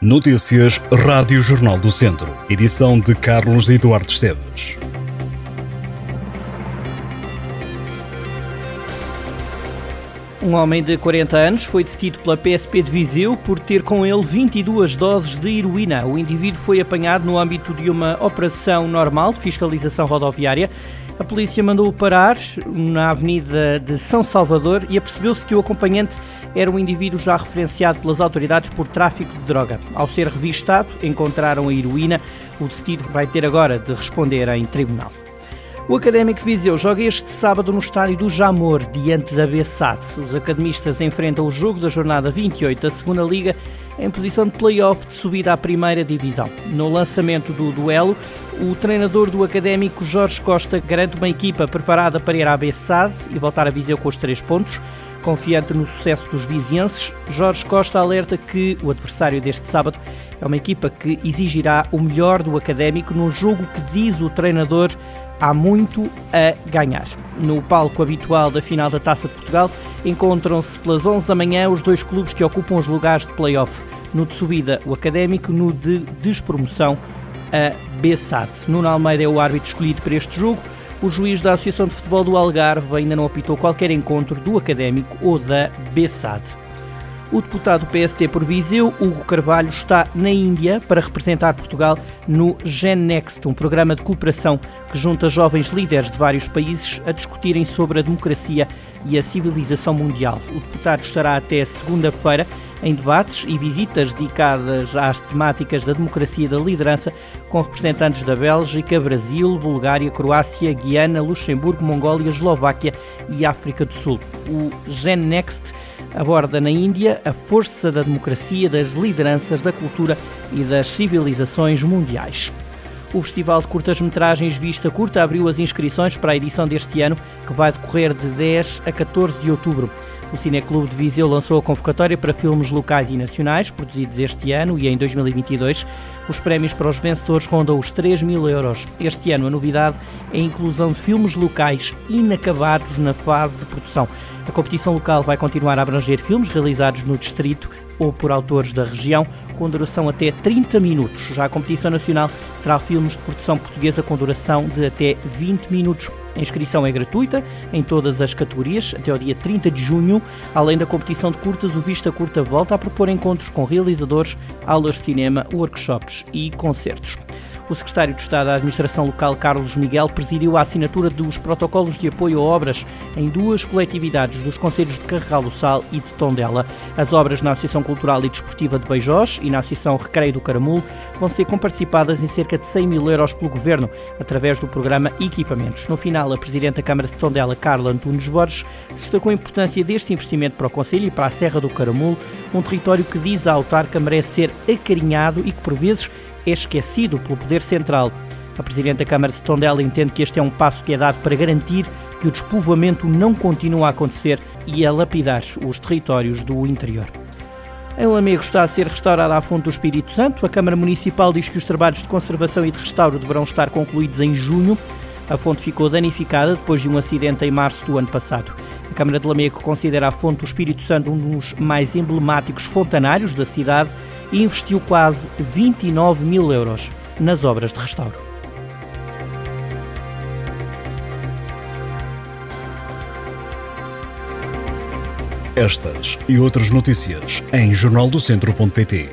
Notícias Rádio Jornal do Centro. Edição de Carlos Eduardo Esteves. Um homem de 40 anos foi detido pela PSP de Viseu por ter com ele 22 doses de heroína. O indivíduo foi apanhado no âmbito de uma operação normal de fiscalização rodoviária. A polícia mandou-o parar na Avenida de São Salvador e apercebeu-se que o acompanhante era um indivíduo já referenciado pelas autoridades por tráfico de droga. Ao ser revistado, encontraram a heroína. O detido vai ter agora de responder em tribunal. O Académico de Viseu joga este sábado no estádio do Jamor, diante da Bessade. Os academistas enfrentam o jogo da jornada 28 da segunda Liga em posição de play-off de subida à primeira divisão. No lançamento do duelo, o treinador do Académico, Jorge Costa, garante uma equipa preparada para ir à Bessade e voltar a Viseu com os três pontos. Confiante no sucesso dos vizienses, Jorge Costa alerta que o adversário deste sábado é uma equipa que exigirá o melhor do Académico num jogo que diz o treinador há muito a ganhar. No palco habitual da final da Taça de Portugal encontram-se pelas 11 da manhã os dois clubes que ocupam os lugares de play-off. No de subida, o Académico, no de despromoção, a Bessade. Nuno Almeida é o árbitro escolhido para este jogo. O juiz da Associação de Futebol do Algarve ainda não apitou qualquer encontro do Académico ou da Bessade. O deputado PST por Viseu, Hugo Carvalho, está na Índia para representar Portugal no GenNext, um programa de cooperação que junta jovens líderes de vários países a discutirem sobre a democracia e a civilização mundial. O deputado estará até segunda-feira em debates e visitas dedicadas às temáticas da democracia e da liderança, com representantes da Bélgica, Brasil, Bulgária, Croácia, Guiana, Luxemburgo, Mongólia, Eslováquia e África do Sul. O GenNext aborda na Índia a força da democracia, das lideranças, da cultura e das civilizações mundiais. O Festival de Curtas-Metragens Vista Curta abriu as inscrições para a edição deste ano, que vai decorrer de 10 a 14 de outubro. O Cineclube de Viseu lançou a convocatória para filmes locais e nacionais, produzidos este ano e em 2022. Os prémios para os vencedores rondam os 3 mil euros. Este ano a novidade é a inclusão de filmes locais inacabados na fase de produção. A competição local vai continuar a abranger filmes realizados no distrito ou por autores da região, com duração até 30 minutos. Já a competição nacional terá filmes de produção portuguesa com duração de até 20 minutos. A inscrição é gratuita em todas as categorias até ao dia 30 de junho. Além da competição de curtas, o Vista Curta volta a propor encontros com realizadores, aulas de cinema, workshops e concertos. O secretário de Estado da Administração Local, Carlos Miguel, presidiu a assinatura dos protocolos de apoio a obras em duas coletividades dos Conselhos de Carregal do Sal e de Tondela. As obras na Associação Cultural e Desportiva de Beijós e na Associação Recreio do Caramulo vão ser comparticipadas em cerca de 100 mil euros pelo Governo, através do programa Equipamentos. No final, a Presidente da Câmara de Tondela, Carla Antunes Borges, destacou a importância deste investimento para o Conselho e para a Serra do Caramulo, um território que diz a autarca merece ser acarinhado e que, por vezes, é esquecido pelo Poder Central. A Presidente da Câmara de Tondela entende que este é um passo que é dado para garantir que o despovoamento não continua a acontecer e a lapidar os territórios do interior. Em Lamego está a ser restaurada a fonte do Espírito Santo. A Câmara Municipal diz que os trabalhos de conservação e de restauro deverão estar concluídos em junho. A fonte ficou danificada depois de um acidente em março do ano passado. A Câmara de Lamego considera a fonte do Espírito Santo um dos mais emblemáticos fontanários da cidade e investiu quase 29 mil euros nas obras de restauro. Estas e outras notícias em jornaldocentro.pt.